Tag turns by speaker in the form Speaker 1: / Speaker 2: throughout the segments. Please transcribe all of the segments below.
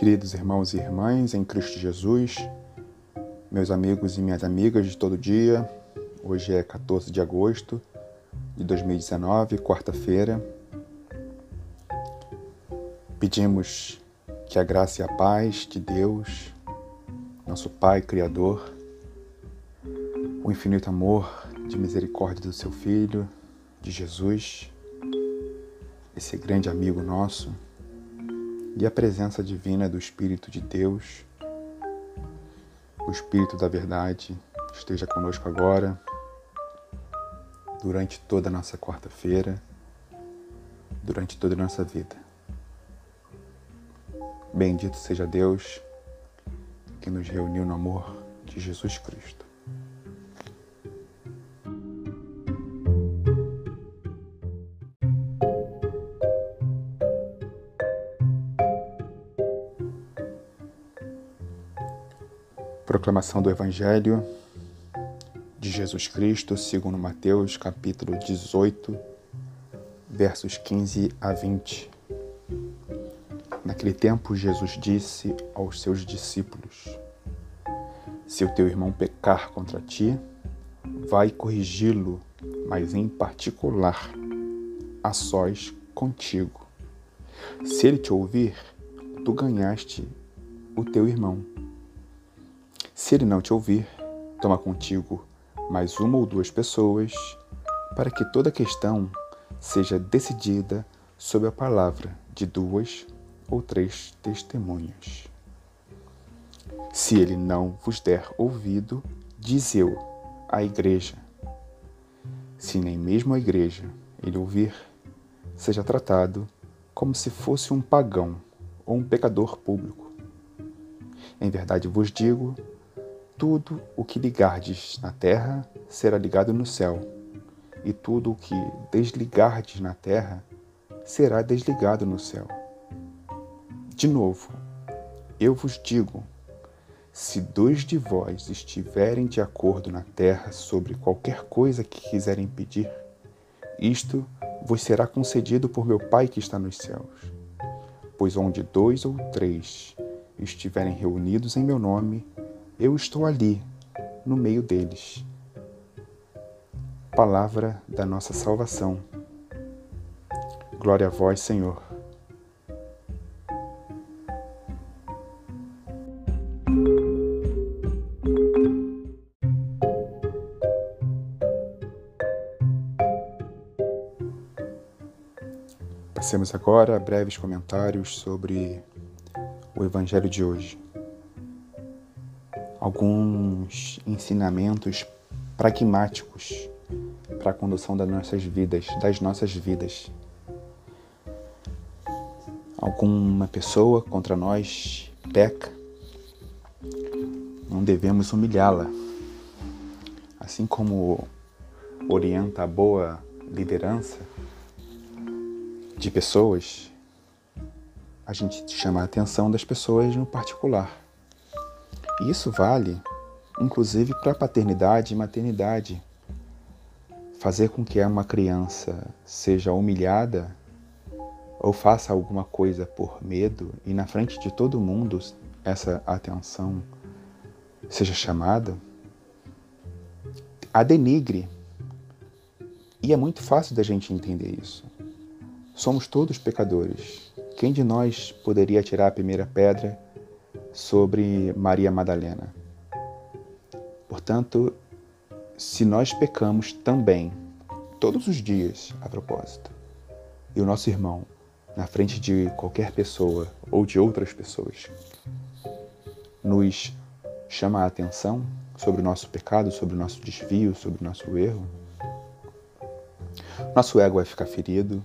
Speaker 1: Queridos irmãos e irmãs em Cristo Jesus, meus amigos e minhas amigas de todo dia, hoje é 14 de agosto de 2019, quarta-feira. Pedimos que a graça e a paz de Deus, nosso Pai Criador, o infinito amor de misericórdia do seu Filho, de Jesus, esse grande amigo nosso, e a presença divina do Espírito de Deus, o Espírito da Verdade, esteja conosco agora, durante toda a nossa quarta-feira, durante toda a nossa vida. Bendito seja Deus que nos reuniu no amor de Jesus Cristo. Proclamação do Evangelho de Jesus Cristo, segundo Mateus, capítulo 18, versos 15 a 20. Naquele tempo, Jesus disse aos seus discípulos: Se o teu irmão pecar contra ti, vai corrigi-lo, mas em particular, a sós contigo. Se ele te ouvir, tu ganhaste o teu irmão. Se ele não te ouvir, toma contigo mais uma ou duas pessoas, para que toda questão seja decidida sob a palavra de duas ou três testemunhas. Se ele não vos der ouvido, diz eu à igreja. Se nem mesmo a igreja ele ouvir, seja tratado como se fosse um pagão ou um pecador público. Em verdade vos digo tudo o que ligardes na terra será ligado no céu, e tudo o que desligardes na terra será desligado no céu. De novo, eu vos digo: se dois de vós estiverem de acordo na terra sobre qualquer coisa que quiserem pedir, isto vos será concedido por meu Pai que está nos céus. Pois onde dois ou três estiverem reunidos em meu nome, eu estou ali, no meio deles. Palavra da nossa salvação. Glória a vós, Senhor. Passemos agora a breves comentários sobre o Evangelho de hoje alguns ensinamentos pragmáticos para a condução das nossas vidas, das nossas vidas. Alguma pessoa contra nós peca, não devemos humilhá-la. Assim como orienta a boa liderança de pessoas, a gente chama a atenção das pessoas no particular. E isso vale, inclusive, para paternidade e maternidade. Fazer com que uma criança seja humilhada ou faça alguma coisa por medo e na frente de todo mundo essa atenção seja chamada, a denigre. E é muito fácil da gente entender isso. Somos todos pecadores. Quem de nós poderia tirar a primeira pedra sobre Maria Madalena. Portanto, se nós pecamos também, todos os dias, a propósito, e o nosso irmão, na frente de qualquer pessoa ou de outras pessoas, nos chama a atenção sobre o nosso pecado, sobre o nosso desvio, sobre o nosso erro, nosso ego vai ficar ferido,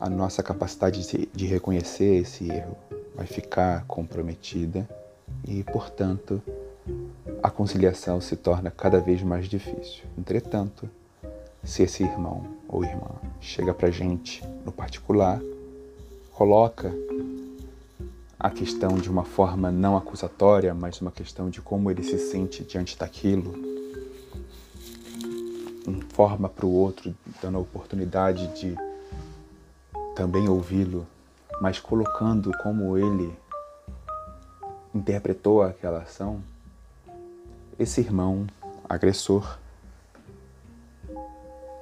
Speaker 1: a nossa capacidade de reconhecer esse erro vai ficar comprometida e, portanto, a conciliação se torna cada vez mais difícil. Entretanto, se esse irmão ou irmã chega para gente no particular, coloca a questão de uma forma não acusatória, mas uma questão de como ele se sente diante daquilo, informa para o outro, dando a oportunidade de também ouvi-lo mas colocando como ele interpretou aquela ação, esse irmão agressor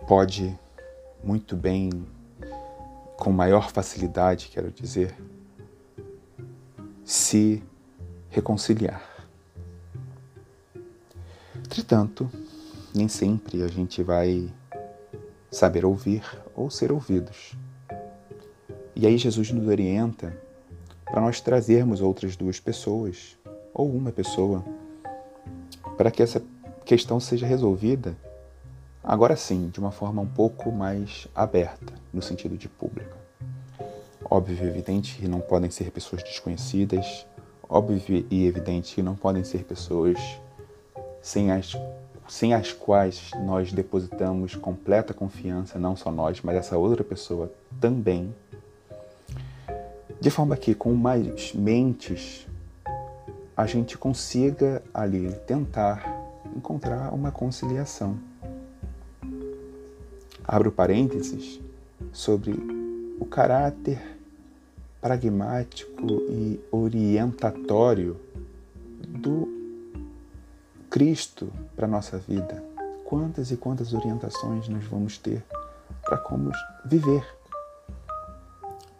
Speaker 1: pode muito bem, com maior facilidade, quero dizer, se reconciliar. Entretanto, nem sempre a gente vai saber ouvir ou ser ouvidos. E aí Jesus nos orienta para nós trazermos outras duas pessoas ou uma pessoa para que essa questão seja resolvida, agora sim, de uma forma um pouco mais aberta, no sentido de pública. Óbvio e evidente que não podem ser pessoas desconhecidas, óbvio e evidente que não podem ser pessoas sem as, sem as quais nós depositamos completa confiança, não só nós, mas essa outra pessoa também. De forma que, com mais mentes, a gente consiga ali tentar encontrar uma conciliação. Abro parênteses sobre o caráter pragmático e orientatório do Cristo para a nossa vida. Quantas e quantas orientações nós vamos ter para como viver.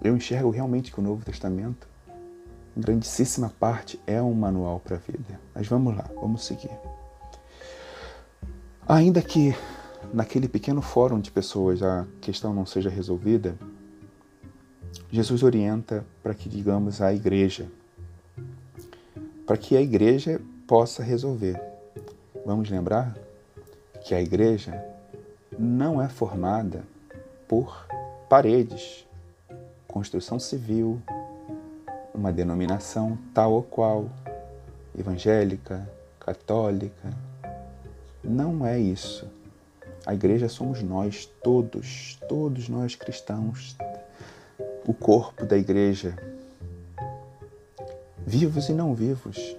Speaker 1: Eu enxergo realmente que o Novo Testamento, em grandíssima parte, é um manual para a vida. Mas vamos lá, vamos seguir. Ainda que naquele pequeno fórum de pessoas a questão não seja resolvida, Jesus orienta para que digamos à igreja, para que a igreja possa resolver. Vamos lembrar que a igreja não é formada por paredes, construção civil, uma denominação tal ou qual, evangélica, católica. Não é isso. A igreja somos nós, todos, todos nós cristãos, o corpo da igreja, vivos e não vivos,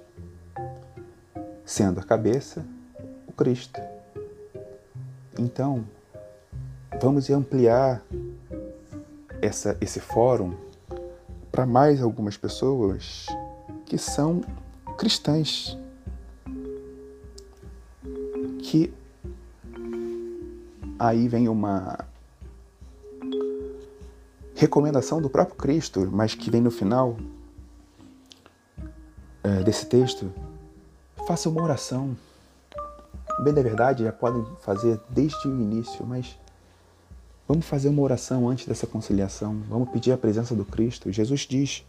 Speaker 1: sendo a cabeça o Cristo. Então, vamos ampliar essa, esse fórum para mais algumas pessoas que são cristãs, que aí vem uma recomendação do próprio Cristo, mas que vem no final é, desse texto, faça uma oração. Bem da verdade, já podem fazer desde o início, mas vamos fazer uma oração antes dessa conciliação. Vamos pedir a presença do Cristo. Jesus diz: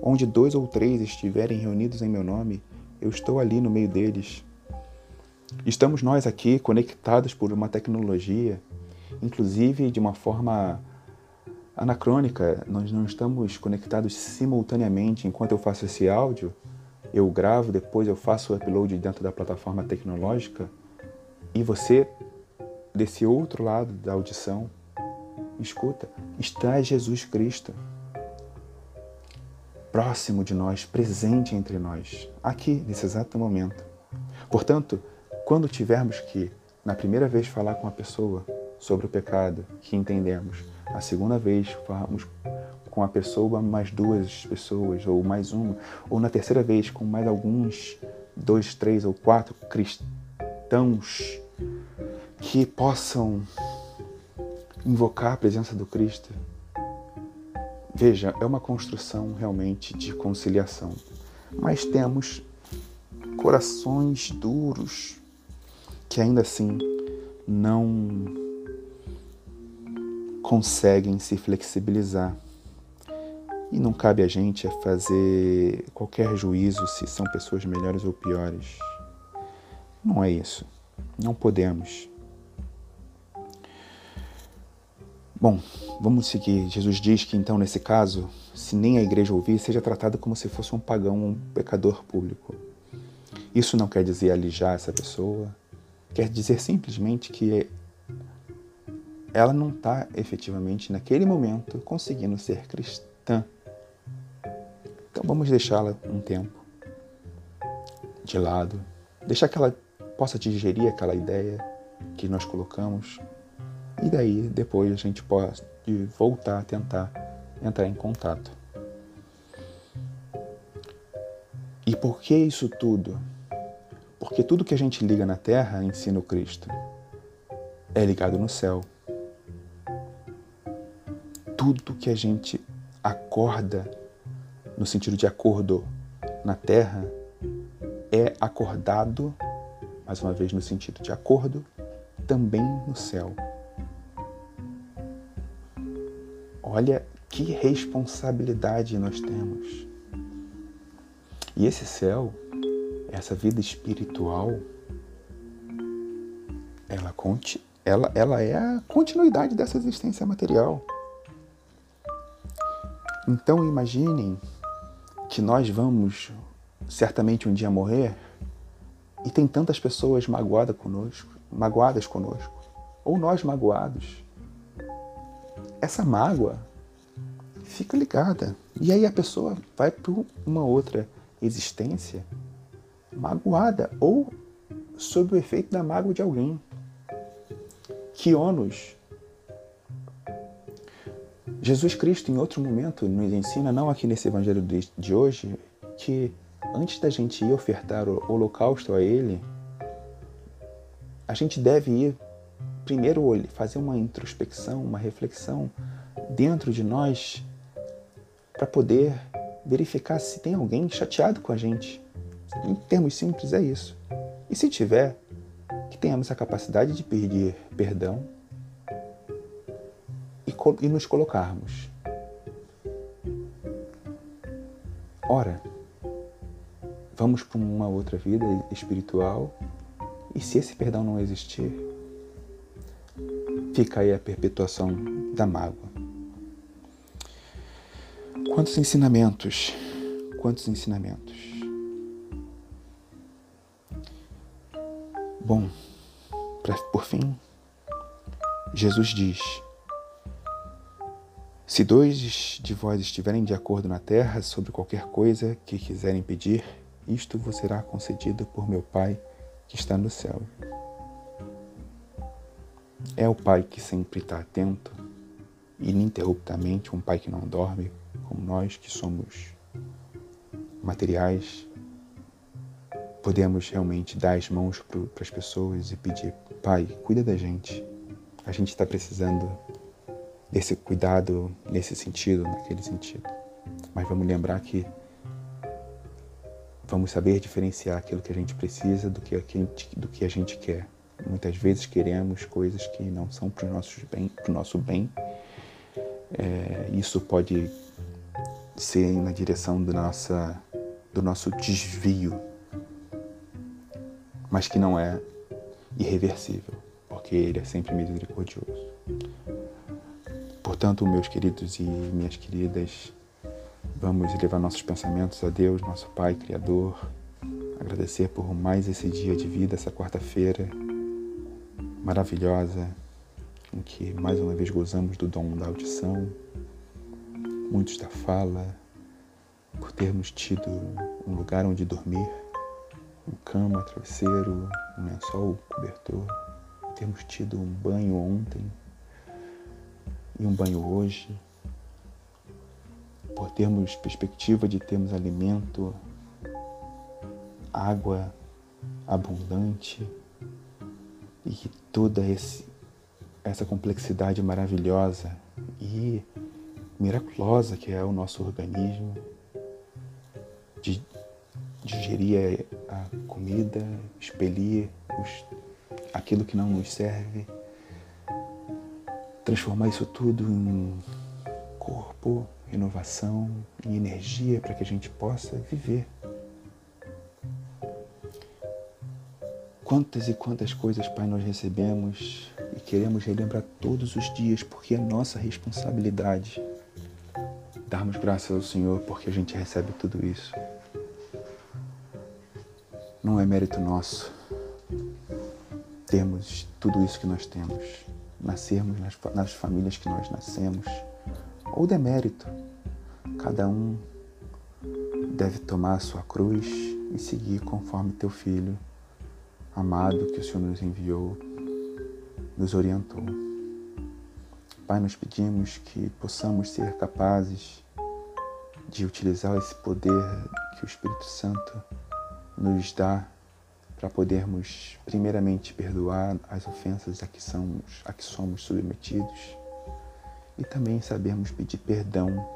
Speaker 1: Onde dois ou três estiverem reunidos em meu nome, eu estou ali no meio deles. Estamos nós aqui conectados por uma tecnologia, inclusive de uma forma anacrônica, nós não estamos conectados simultaneamente enquanto eu faço esse áudio, eu gravo, depois eu faço o upload dentro da plataforma tecnológica e você, desse outro lado da audição, escuta, está Jesus Cristo próximo de nós, presente entre nós, aqui, nesse exato momento. Portanto, quando tivermos que, na primeira vez, falar com a pessoa sobre o pecado que entendemos, a segunda vez falamos com a pessoa mais duas pessoas, ou mais uma, ou na terceira vez com mais alguns, dois, três ou quatro cristãos que possam invocar a presença do Cristo. Veja, é uma construção realmente de conciliação, mas temos corações duros que ainda assim não conseguem se flexibilizar. E não cabe a gente a fazer qualquer juízo se são pessoas melhores ou piores. Não é isso. Não podemos. Bom, vamos seguir. Jesus diz que então, nesse caso, se nem a igreja ouvir, seja tratado como se fosse um pagão, um pecador público. Isso não quer dizer alijar essa pessoa, quer dizer simplesmente que ela não está efetivamente naquele momento conseguindo ser cristã. Então vamos deixá-la um tempo de lado, deixar que ela possa digerir aquela ideia que nós colocamos e daí depois a gente pode voltar a tentar entrar em contato. E por que isso tudo? Porque tudo que a gente liga na terra, ensina o Cristo, é ligado no céu. Tudo que a gente acorda, no sentido de acordo na terra, é acordado, mais uma vez no sentido de acordo, também no céu. Olha que responsabilidade nós temos. E esse céu, essa vida espiritual, ela, ela, ela é a continuidade dessa existência material. Então imaginem que nós vamos certamente um dia morrer e tem tantas pessoas magoadas conosco, magoadas conosco, ou nós magoados. Essa mágoa fica ligada. E aí a pessoa vai para uma outra existência magoada ou sob o efeito da mágoa de alguém. Que ônus. Jesus Cristo, em outro momento, nos ensina, não aqui nesse evangelho de hoje, que antes da gente ir ofertar o holocausto a Ele, a gente deve ir primeiro fazer uma introspecção, uma reflexão dentro de nós para poder verificar se tem alguém chateado com a gente. Em termos simples, é isso. E se tiver, que tenhamos a capacidade de pedir perdão e, e nos colocarmos. Ora, vamos para uma outra vida espiritual e se esse perdão não existir, fica aí a perpetuação da mágoa. Quantos ensinamentos, quantos ensinamentos. Bom, pra, por fim, Jesus diz: Se dois de vós estiverem de acordo na terra sobre qualquer coisa que quiserem pedir, isto vos será concedido por meu Pai que está no céu. É o Pai que sempre está atento, ininterruptamente, um Pai que não dorme, como nós que somos materiais, podemos realmente dar as mãos para as pessoas e pedir: Pai, cuida da gente. A gente está precisando desse cuidado nesse sentido, naquele sentido. Mas vamos lembrar que vamos saber diferenciar aquilo que a gente precisa do que a gente, do que a gente quer. Muitas vezes queremos coisas que não são para o nosso bem. É, isso pode ser na direção do, nossa, do nosso desvio, mas que não é irreversível, porque Ele é sempre misericordioso. Portanto, meus queridos e minhas queridas, vamos levar nossos pensamentos a Deus, nosso Pai Criador, agradecer por mais esse dia de vida, essa quarta-feira maravilhosa, em que mais uma vez gozamos do dom da audição, muitos da fala, por termos tido um lugar onde dormir, uma cama, travesseiro, um lençol, cobertor, termos tido um banho ontem e um banho hoje, por termos perspectiva de termos alimento, água abundante e toda esse, essa complexidade maravilhosa e miraculosa que é o nosso organismo, de digerir a comida, expelir os, aquilo que não nos serve, transformar isso tudo em corpo, renovação, em energia para que a gente possa viver. Quantas e quantas coisas, Pai, nós recebemos e queremos relembrar todos os dias, porque é nossa responsabilidade darmos graças ao Senhor porque a gente recebe tudo isso. Não é mérito nosso termos tudo isso que nós temos, nascermos nas, nas famílias que nós nascemos, ou demérito. Cada um deve tomar a sua cruz e seguir conforme teu filho amado que o Senhor nos enviou, nos orientou. Pai, nós pedimos que possamos ser capazes de utilizar esse poder que o Espírito Santo nos dá para podermos primeiramente perdoar as ofensas a que somos, a que somos submetidos e também sabermos pedir perdão,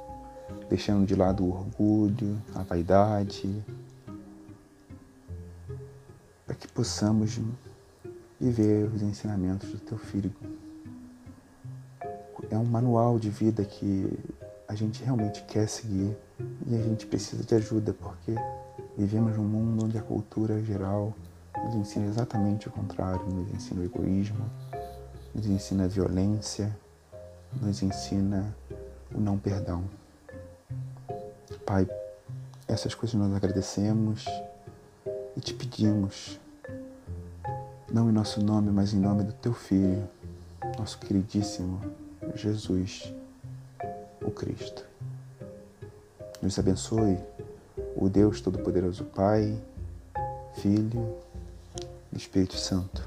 Speaker 1: deixando de lado o orgulho, a vaidade, que possamos viver os ensinamentos do teu filho. É um manual de vida que a gente realmente quer seguir e a gente precisa de ajuda porque vivemos num mundo onde a cultura geral nos ensina exatamente o contrário, nos ensina o egoísmo, nos ensina a violência, nos ensina o não perdão. Pai, essas coisas nós agradecemos e te pedimos, não em nosso nome, mas em nome do teu Filho, nosso queridíssimo Jesus, o Cristo. Nos abençoe o Deus Todo-Poderoso Pai, Filho e Espírito Santo.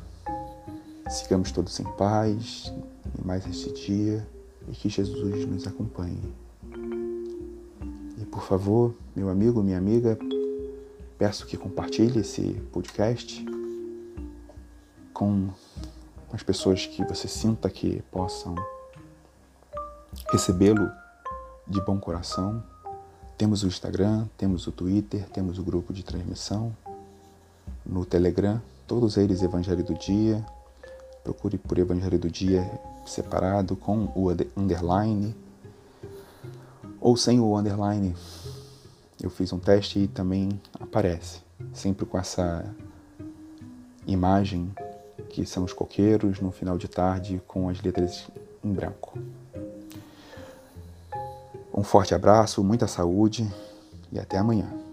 Speaker 1: Sigamos todos em paz em mais este dia e que Jesus nos acompanhe. E por favor, meu amigo, minha amiga, peço que compartilhe esse podcast com as pessoas que você sinta que possam recebê-lo de bom coração. Temos o Instagram, temos o Twitter, temos o grupo de transmissão, no Telegram, todos eles Evangelho do Dia. Procure por Evangelho do Dia separado com o underline ou sem o underline. Eu fiz um teste e também aparece, sempre com essa imagem que são os coqueiros no final de tarde com as letras em branco. Um forte abraço, muita saúde e até amanhã.